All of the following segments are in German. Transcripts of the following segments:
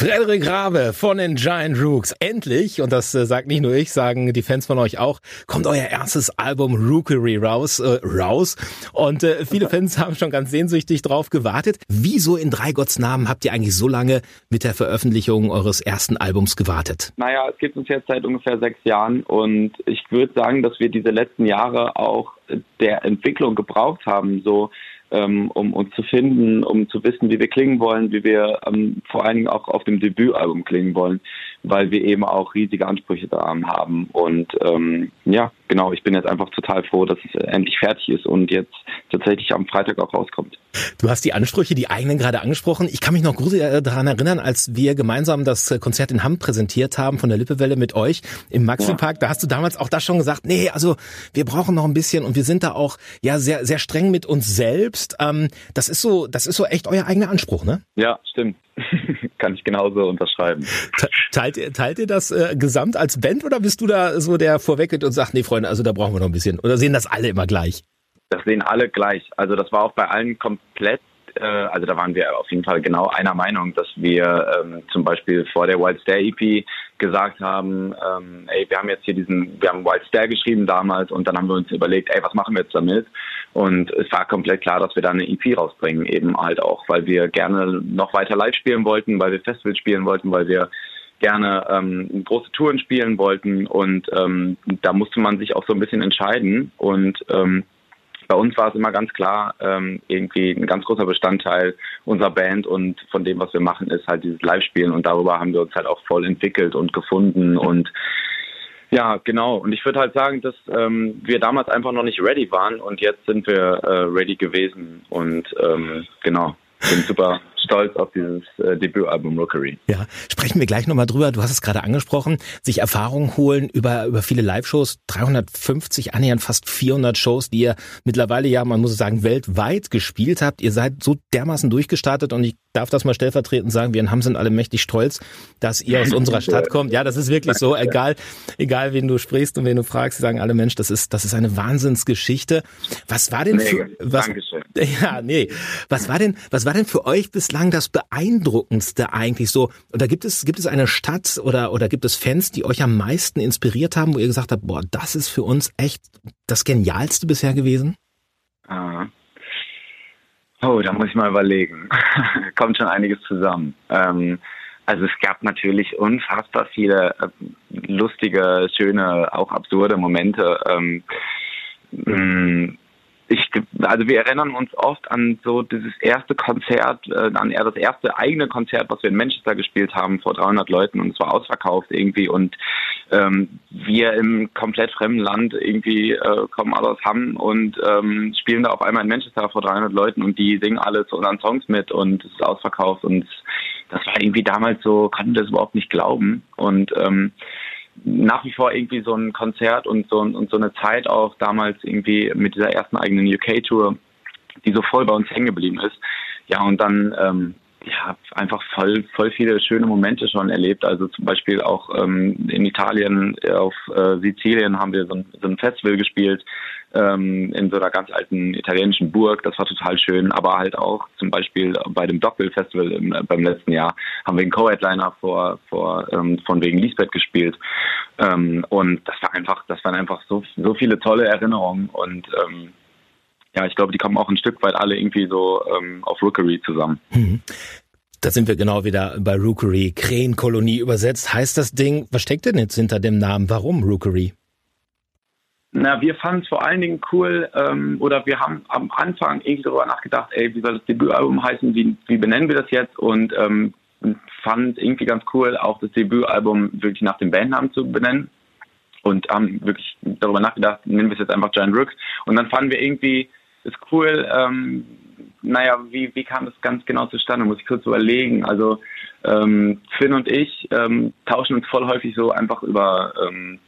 Frederik Rabe von den Giant Rooks. Endlich, und das äh, sagt nicht nur ich, sagen die Fans von euch auch, kommt euer erstes Album Rookery raus. Äh, raus. Und äh, viele Fans haben schon ganz sehnsüchtig drauf gewartet. Wieso in drei Gotts Namen habt ihr eigentlich so lange mit der Veröffentlichung eures ersten Albums gewartet? Naja, es gibt uns jetzt seit ungefähr sechs Jahren und ich würde sagen, dass wir diese letzten Jahre auch der Entwicklung gebraucht haben. So ähm, um uns zu finden, um zu wissen, wie wir klingen wollen, wie wir ähm, vor allen Dingen auch auf dem Debütalbum klingen wollen, weil wir eben auch riesige Ansprüche da haben. Und ähm, ja, genau, ich bin jetzt einfach total froh, dass es endlich fertig ist und jetzt tatsächlich am Freitag auch rauskommt. Du hast die Ansprüche, die eigenen gerade angesprochen. Ich kann mich noch gut äh, daran erinnern, als wir gemeinsam das Konzert in Hamm präsentiert haben von der Lippewelle mit euch im Maxi-Park. Ja. Da hast du damals auch das schon gesagt, nee, also wir brauchen noch ein bisschen und wir sind da auch ja sehr, sehr streng mit uns selbst. Ähm, das ist so, das ist so echt euer eigener Anspruch, ne? Ja, stimmt. kann ich genauso unterschreiben. Teilt ihr, teilt ihr das äh, gesamt als Band oder bist du da so der vorweggeht und sagt, nee, Freunde, also da brauchen wir noch ein bisschen? Oder sehen das alle immer gleich? Das sehen alle gleich. Also das war auch bei allen komplett äh, also da waren wir auf jeden Fall genau einer Meinung, dass wir ähm, zum Beispiel vor der Wild Stare EP gesagt haben, ähm, ey, wir haben jetzt hier diesen, wir haben Wild Stare geschrieben damals und dann haben wir uns überlegt, ey, was machen wir jetzt damit? Und es war komplett klar, dass wir da eine EP rausbringen, eben halt auch, weil wir gerne noch weiter live spielen wollten, weil wir Festivals spielen wollten, weil wir gerne ähm, große Touren spielen wollten und ähm, da musste man sich auch so ein bisschen entscheiden und ähm, bei uns war es immer ganz klar, ähm, irgendwie ein ganz großer Bestandteil unserer Band und von dem, was wir machen, ist halt dieses Live-Spielen und darüber haben wir uns halt auch voll entwickelt und gefunden und ja, genau. Und ich würde halt sagen, dass ähm, wir damals einfach noch nicht ready waren und jetzt sind wir äh, ready gewesen und ähm, genau, bin super stolz auf dieses äh, Debütalbum Rookery. Ja, sprechen wir gleich nochmal drüber. Du hast es gerade angesprochen, sich Erfahrung holen über, über viele Live-Shows, 350, annähernd fast 400 Shows, die ihr mittlerweile ja, man muss sagen, weltweit gespielt habt. Ihr seid so dermaßen durchgestartet und ich darf das mal stellvertretend sagen, wir in Hamm sind alle mächtig stolz, dass ihr aus unserer Stadt kommt. Ja, das ist wirklich so, egal, egal wen du sprichst und wen du fragst, sie sagen alle Mensch, das ist, das ist eine Wahnsinnsgeschichte. Was war denn nee, für, was, Dankeschön. ja, nee, was war denn, was war denn für euch bislang das beeindruckendste eigentlich so? Oder gibt es, gibt es eine Stadt oder, oder gibt es Fans, die euch am meisten inspiriert haben, wo ihr gesagt habt, boah, das ist für uns echt das Genialste bisher gewesen? Ah. Oh, da muss ich mal überlegen. Kommt schon einiges zusammen. Ähm, also es gab natürlich unfassbar viele äh, lustige, schöne, auch absurde Momente. Ähm, mm, ich, also wir erinnern uns oft an so dieses erste Konzert, äh, an das erste eigene Konzert, was wir in Manchester gespielt haben vor 300 Leuten und es war ausverkauft irgendwie und ähm, wir im komplett fremden Land irgendwie äh, kommen alle aus Hamm und ähm, spielen da auf einmal in Manchester vor 300 Leuten und die singen alle zu unseren Songs mit und es ist ausverkauft und das war irgendwie damals so, konnten das überhaupt nicht glauben und ähm, nach wie vor irgendwie so ein Konzert und so, und so eine Zeit auch damals irgendwie mit dieser ersten eigenen UK-Tour, die so voll bei uns hängen geblieben ist. Ja, und dann ähm, ja, einfach voll, voll viele schöne Momente schon erlebt. Also zum Beispiel auch ähm, in Italien, auf äh, Sizilien haben wir so ein, so ein Festival gespielt, ähm, in so einer ganz alten italienischen Burg. Das war total schön. Aber halt auch zum Beispiel bei dem Dockville Festival im, äh, beim letzten Jahr haben wir einen Co-Headliner vor, vor ähm, von wegen Lisbeth gespielt. Ähm, und das war einfach, das waren einfach so, so viele tolle Erinnerungen und ähm, ja, ich glaube, die kommen auch ein Stück weit alle irgendwie so ähm, auf Rookery zusammen. Mhm. Da sind wir genau wieder bei Rookery, Krähenkolonie übersetzt. Heißt das Ding, was steckt denn jetzt hinter dem Namen? Warum Rookery? Na, wir fanden es vor allen Dingen cool, ähm, oder wir haben am Anfang irgendwie darüber nachgedacht, ey, wie soll das Debütalbum heißen, wie, wie benennen wir das jetzt? Und ähm, fand irgendwie ganz cool, auch das Debütalbum wirklich nach dem Bandnamen zu benennen. Und haben wirklich darüber nachgedacht, nennen wir es jetzt einfach Giant Rook. Und dann fanden wir irgendwie, ist cool. Ähm, naja, wie, wie kam das ganz genau zustande? Muss ich kurz überlegen. Also ähm, Finn und ich ähm, tauschen uns voll häufig so einfach über ähm,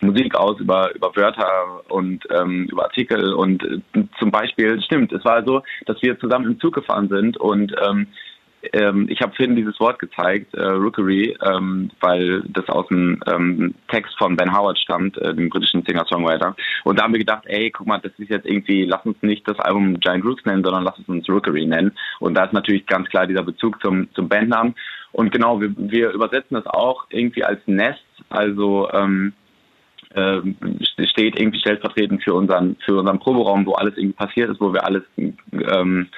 Musik aus, über, über Wörter und ähm, über Artikel. Und äh, zum Beispiel, stimmt, es war so, dass wir zusammen im Zug gefahren sind und ähm, ähm, ich habe Finn dieses Wort gezeigt, äh, Rookery, ähm, weil das aus dem ähm, Text von Ben Howard stammt, äh, dem britischen Singer-Songwriter. Und da haben wir gedacht, ey, guck mal, das ist jetzt irgendwie, lass uns nicht das Album Giant Rooks nennen, sondern lass uns Rookery nennen. Und da ist natürlich ganz klar dieser Bezug zum, zum Bandnamen. Und genau, wir, wir übersetzen das auch irgendwie als Nest, also ähm, äh, steht irgendwie stellvertretend für unseren für unseren Proberaum, wo alles irgendwie passiert ist, wo wir alles ähm,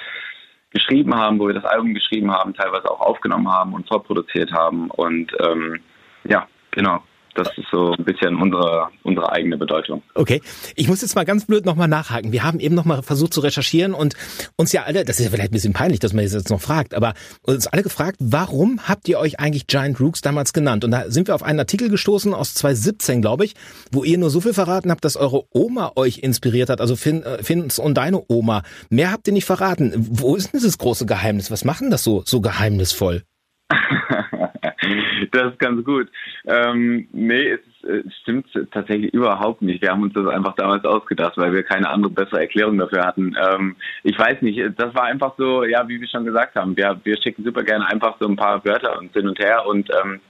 geschrieben haben, wo wir das Album geschrieben haben, teilweise auch aufgenommen haben und vorproduziert haben und ähm, ja, genau. Das ist so ein bisschen unsere, unsere eigene Bedeutung. Okay. Ich muss jetzt mal ganz blöd nochmal nachhaken. Wir haben eben nochmal versucht zu recherchieren und uns ja alle, das ist ja vielleicht ein bisschen peinlich, dass man jetzt noch fragt, aber uns alle gefragt, warum habt ihr euch eigentlich Giant Rooks damals genannt? Und da sind wir auf einen Artikel gestoßen aus 2017, glaube ich, wo ihr nur so viel verraten habt, dass eure Oma euch inspiriert hat, also Finn, äh, Finns und deine Oma. Mehr habt ihr nicht verraten. Wo ist denn dieses große Geheimnis? Was machen das so, so geheimnisvoll? das ist ganz gut. Ähm, nee, es, es, stimmt tatsächlich überhaupt nicht. Wir haben uns das einfach damals ausgedacht, weil wir keine andere bessere Erklärung dafür hatten. Ähm, ich weiß nicht, das war einfach so, ja, wie wir schon gesagt haben, wir, wir schicken super gerne einfach so ein paar Wörter uns hin und her und ähm,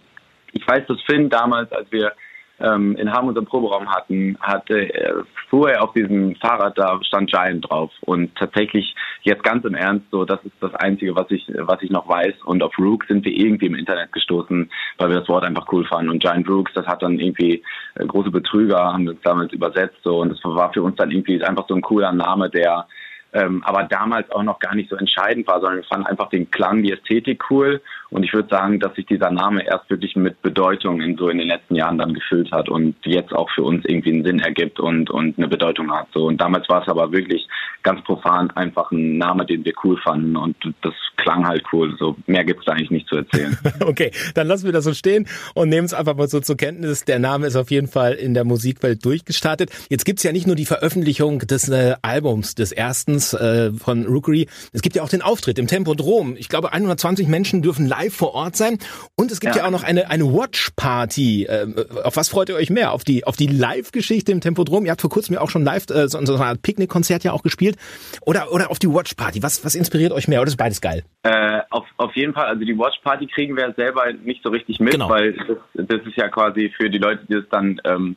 ich weiß, dass Finn damals, als wir ähm, in Hamm unseren Proberaum hatten, hatte, äh, fuhr er auf diesem Fahrrad, da stand Giant drauf. Und tatsächlich, jetzt ganz im Ernst, so, das ist das Einzige, was ich, was ich noch weiß. Und auf Rook sind wir irgendwie im Internet gestoßen, weil wir das Wort einfach cool fanden. Und Giant Rooks, das hat dann irgendwie äh, große Betrüger, haben uns damals übersetzt, so. Und das war für uns dann irgendwie einfach so ein cooler Name, der, ähm, aber damals auch noch gar nicht so entscheidend war, sondern wir fanden einfach den Klang, die Ästhetik cool. Und ich würde sagen, dass sich dieser Name erst wirklich mit Bedeutung in so in den letzten Jahren dann gefüllt hat und jetzt auch für uns irgendwie einen Sinn ergibt und, und eine Bedeutung hat. So. Und damals war es aber wirklich ganz profan einfach ein Name, den wir cool fanden und das klang halt cool. So mehr gibt's da eigentlich nicht zu erzählen. okay, dann lassen wir das so stehen und nehmen es einfach mal so zur Kenntnis. Der Name ist auf jeden Fall in der Musikwelt durchgestartet. Jetzt gibt's ja nicht nur die Veröffentlichung des äh, Albums, des ersten äh, von Rookery. Es gibt ja auch den Auftritt im Tempodrom. Ich glaube, 120 Menschen dürfen live vor Ort sein. Und es gibt ja, ja auch noch eine, eine Watch-Party. Äh, auf was freut ihr euch mehr? Auf die, auf die Live-Geschichte im Tempodrom? Ihr habt vor kurzem ja auch schon live äh, so, so eine Art Picknick-Konzert ja auch gespielt. Oder, oder auf die Watch-Party? Was, was inspiriert euch mehr? Oder ist beides geil? Äh, auf, auf jeden Fall. Also die Watch-Party kriegen wir selber nicht so richtig mit, genau. weil das, das ist ja quasi für die Leute, die es dann ähm,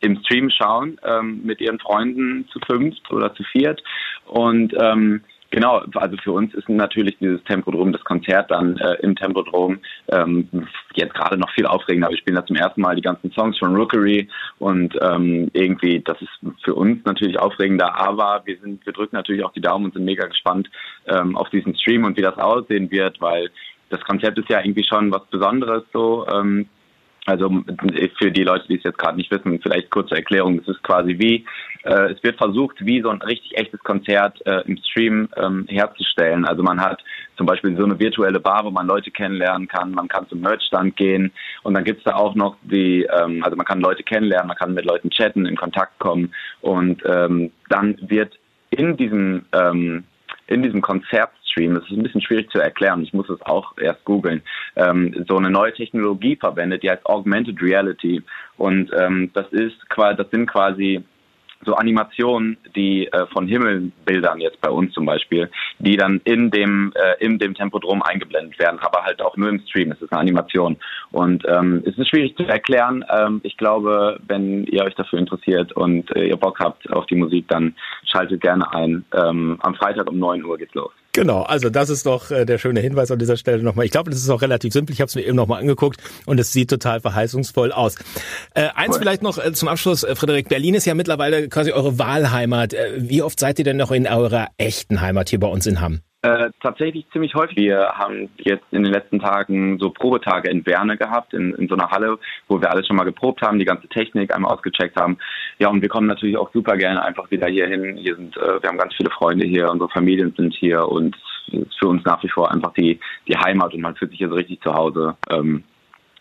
im Stream schauen ähm, mit ihren Freunden zu fünft oder zu viert. Und ähm, Genau, also für uns ist natürlich dieses Tempodrom, das Konzert dann äh, im Tempodrom ähm, jetzt gerade noch viel aufregender. Wir spielen da zum ersten Mal die ganzen Songs von Rookery und ähm, irgendwie, das ist für uns natürlich aufregender, aber wir sind, wir drücken natürlich auch die Daumen und sind mega gespannt ähm, auf diesen Stream und wie das aussehen wird, weil das Konzept ist ja irgendwie schon was Besonderes so. Ähm, also für die Leute, die es jetzt gerade nicht wissen, vielleicht kurze Erklärung. Es ist quasi wie, äh, es wird versucht, wie so ein richtig echtes Konzert äh, im Stream ähm, herzustellen. Also man hat zum Beispiel so eine virtuelle Bar, wo man Leute kennenlernen kann. Man kann zum Merchstand gehen und dann gibt's da auch noch die, ähm, also man kann Leute kennenlernen, man kann mit Leuten chatten, in Kontakt kommen und ähm, dann wird in diesem ähm, in diesem Konzertstream, das ist ein bisschen schwierig zu erklären, ich muss es auch erst googeln, ähm, so eine neue Technologie verwendet, die heißt Augmented Reality. Und ähm, das ist das sind quasi so Animationen, die äh, von Himmelbildern jetzt bei uns zum Beispiel, die dann in dem äh, in dem Tempodrom eingeblendet werden, aber halt auch nur im Stream. Es ist eine Animation und ähm, es ist schwierig zu erklären. Ähm, ich glaube, wenn ihr euch dafür interessiert und äh, ihr Bock habt auf die Musik, dann schaltet gerne ein. Ähm, am Freitag um 9 Uhr geht's los. Genau, also das ist doch äh, der schöne Hinweis an dieser Stelle nochmal. Ich glaube, das ist auch relativ simpel. Ich habe es mir eben nochmal angeguckt und es sieht total verheißungsvoll aus. Äh, eins cool. vielleicht noch äh, zum Abschluss, äh, Frederik. Berlin ist ja mittlerweile quasi eure Wahlheimat. Äh, wie oft seid ihr denn noch in eurer echten Heimat hier bei uns in Hamm? Äh, tatsächlich ziemlich häufig. Wir haben jetzt in den letzten Tagen so Probetage in Werne gehabt, in, in so einer Halle, wo wir alles schon mal geprobt haben, die ganze Technik einmal ausgecheckt haben. Ja, und wir kommen natürlich auch super gerne einfach wieder hier hin. Hier sind, äh, wir haben ganz viele Freunde hier, unsere Familien sind hier und ist für uns nach wie vor einfach die, die Heimat und man fühlt sich hier so richtig zu Hause. Ähm,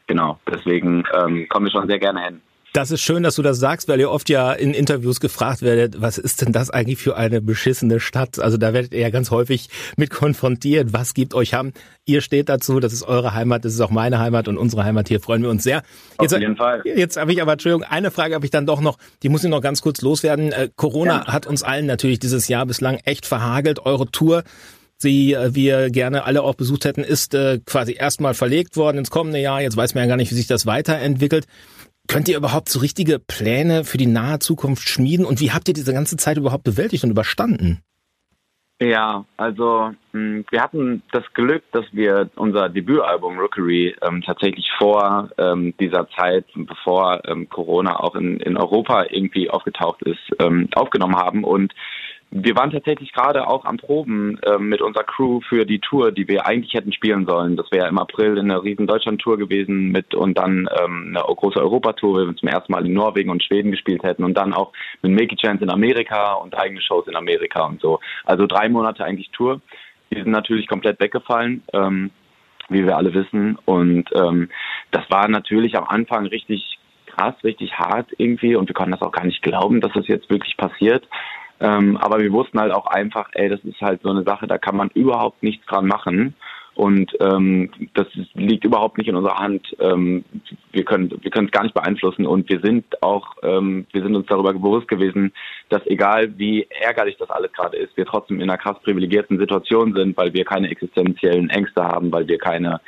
genau, deswegen ähm, kommen wir schon sehr gerne hin. Das ist schön, dass du das sagst, weil ihr oft ja in Interviews gefragt werdet, was ist denn das eigentlich für eine beschissene Stadt? Also da werdet ihr ja ganz häufig mit konfrontiert. Was gibt euch Hamm? Ihr steht dazu, das ist eure Heimat, das ist auch meine Heimat und unsere Heimat hier. Freuen wir uns sehr. Jetzt, Auf jeden Fall. Jetzt habe ich aber, Entschuldigung, eine Frage habe ich dann doch noch, die muss ich noch ganz kurz loswerden. Äh, Corona ja. hat uns allen natürlich dieses Jahr bislang echt verhagelt. Eure Tour sie äh, wir gerne alle auch besucht hätten, ist äh, quasi erstmal verlegt worden ins kommende Jahr. Jetzt weiß man ja gar nicht, wie sich das weiterentwickelt. Könnt ihr überhaupt so richtige Pläne für die nahe Zukunft schmieden? Und wie habt ihr diese ganze Zeit überhaupt bewältigt und überstanden? Ja, also mh, wir hatten das Glück, dass wir unser Debütalbum Rookery ähm, tatsächlich vor ähm, dieser Zeit, bevor ähm, Corona auch in, in Europa irgendwie aufgetaucht ist, ähm, aufgenommen haben und wir waren tatsächlich gerade auch am Proben äh, mit unserer Crew für die Tour, die wir eigentlich hätten spielen sollen. Das wäre im April eine riesen Deutschland-Tour gewesen mit und dann ähm, eine große Europatour, wo wir zum ersten Mal in Norwegen und Schweden gespielt hätten und dann auch mit Milky Chance in Amerika und eigene Shows in Amerika und so. Also drei Monate eigentlich Tour. Die sind natürlich komplett weggefallen. Ähm, wie wir alle wissen. Und ähm, das war natürlich am Anfang richtig krass, richtig hart irgendwie und wir konnten das auch gar nicht glauben, dass das jetzt wirklich passiert. Ähm, aber wir wussten halt auch einfach, ey, das ist halt so eine Sache, da kann man überhaupt nichts dran machen. Und ähm, das liegt überhaupt nicht in unserer Hand. Ähm, wir können wir können es gar nicht beeinflussen und wir sind auch ähm, wir sind uns darüber bewusst gewesen, dass egal wie ärgerlich das alles gerade ist, wir trotzdem in einer krass privilegierten Situation sind, weil wir keine existenziellen Ängste haben, weil wir keine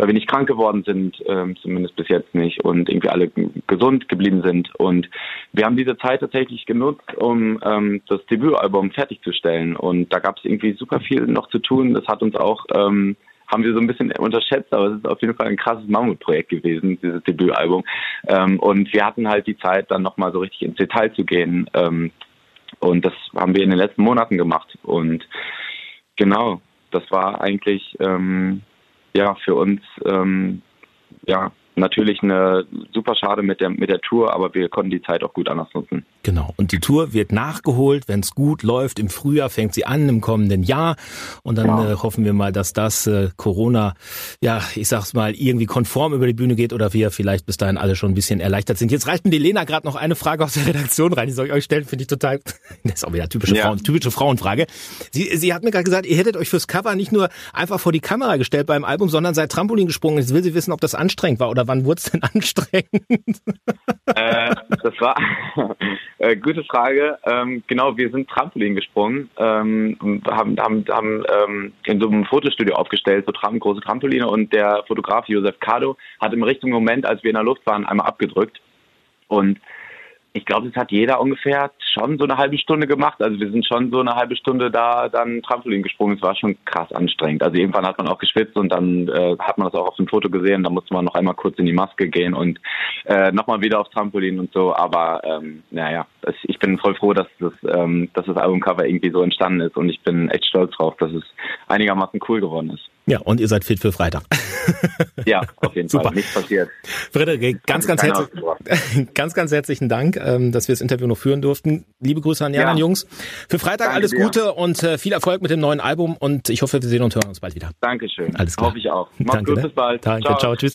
weil wir nicht krank geworden sind, ähm, zumindest bis jetzt nicht, und irgendwie alle gesund geblieben sind. Und wir haben diese Zeit tatsächlich genutzt, um ähm, das Debütalbum fertigzustellen. Und da gab es irgendwie super viel noch zu tun. Das hat uns auch ähm, haben wir so ein bisschen unterschätzt, aber es ist auf jeden Fall ein krasses Mammutprojekt gewesen, dieses Debütalbum. Ähm, und wir hatten halt die Zeit, dann nochmal so richtig ins Detail zu gehen. Ähm, und das haben wir in den letzten Monaten gemacht. Und genau, das war eigentlich ähm, ja für uns ähm, ja natürlich eine super schade mit der mit der Tour, aber wir konnten die Zeit auch gut anders nutzen. Genau. Und die Tour wird nachgeholt, wenn es gut läuft. Im Frühjahr fängt sie an, im kommenden Jahr. Und dann ja. äh, hoffen wir mal, dass das äh, Corona, ja, ich sag's mal, irgendwie konform über die Bühne geht oder wir vielleicht bis dahin alle schon ein bisschen erleichtert sind. Jetzt reicht mir die Lena gerade noch eine Frage aus der Redaktion rein. Die soll ich euch stellen, finde ich total, das ist auch wieder typische, ja. Frauen, typische Frauenfrage. Sie, sie hat mir gerade gesagt, ihr hättet euch fürs Cover nicht nur einfach vor die Kamera gestellt beim Album, sondern seid Trampolin gesprungen. Jetzt will sie wissen, ob das anstrengend war oder wann wurde es denn anstrengend? Äh, das war äh, gute Frage. Ähm, genau, wir sind Trampolin gesprungen, ähm, haben, haben, haben ähm, in so einem Fotostudio aufgestellt, so Tram, große Trampoline und der Fotograf Josef Kado hat im richtigen Moment, als wir in der Luft waren, einmal abgedrückt. Und ich glaube, das hat jeder ungefähr schon so eine halbe Stunde gemacht. Also wir sind schon so eine halbe Stunde da dann Trampolin gesprungen. Es war schon krass anstrengend. Also irgendwann hat man auch geschwitzt und dann äh, hat man das auch auf dem Foto gesehen. Da musste man noch einmal kurz in die Maske gehen und äh, nochmal wieder aufs Trampolin und so. Aber ähm, naja, ich bin voll froh, dass das, ähm, dass das Albumcover irgendwie so entstanden ist und ich bin echt stolz drauf, dass es einigermaßen cool geworden ist. Ja, und ihr seid fit für Freitag. Ja, auf jeden Super. Fall. Nichts passiert. Frederik, ganz, ganz, herzlich, ganz, ganz herzlichen Dank, ähm, dass wir das Interview noch führen durften. Liebe Grüße an Jan ja. Jungs. Für Freitag Danke alles Gute dir. und äh, viel Erfolg mit dem neuen Album und ich hoffe, wir sehen und hören uns bald wieder. Dankeschön. Alles klar. Hoffe ich auch. Mach's Danke, gut, ne? bis bald. Danke, ciao, ciao tschüss.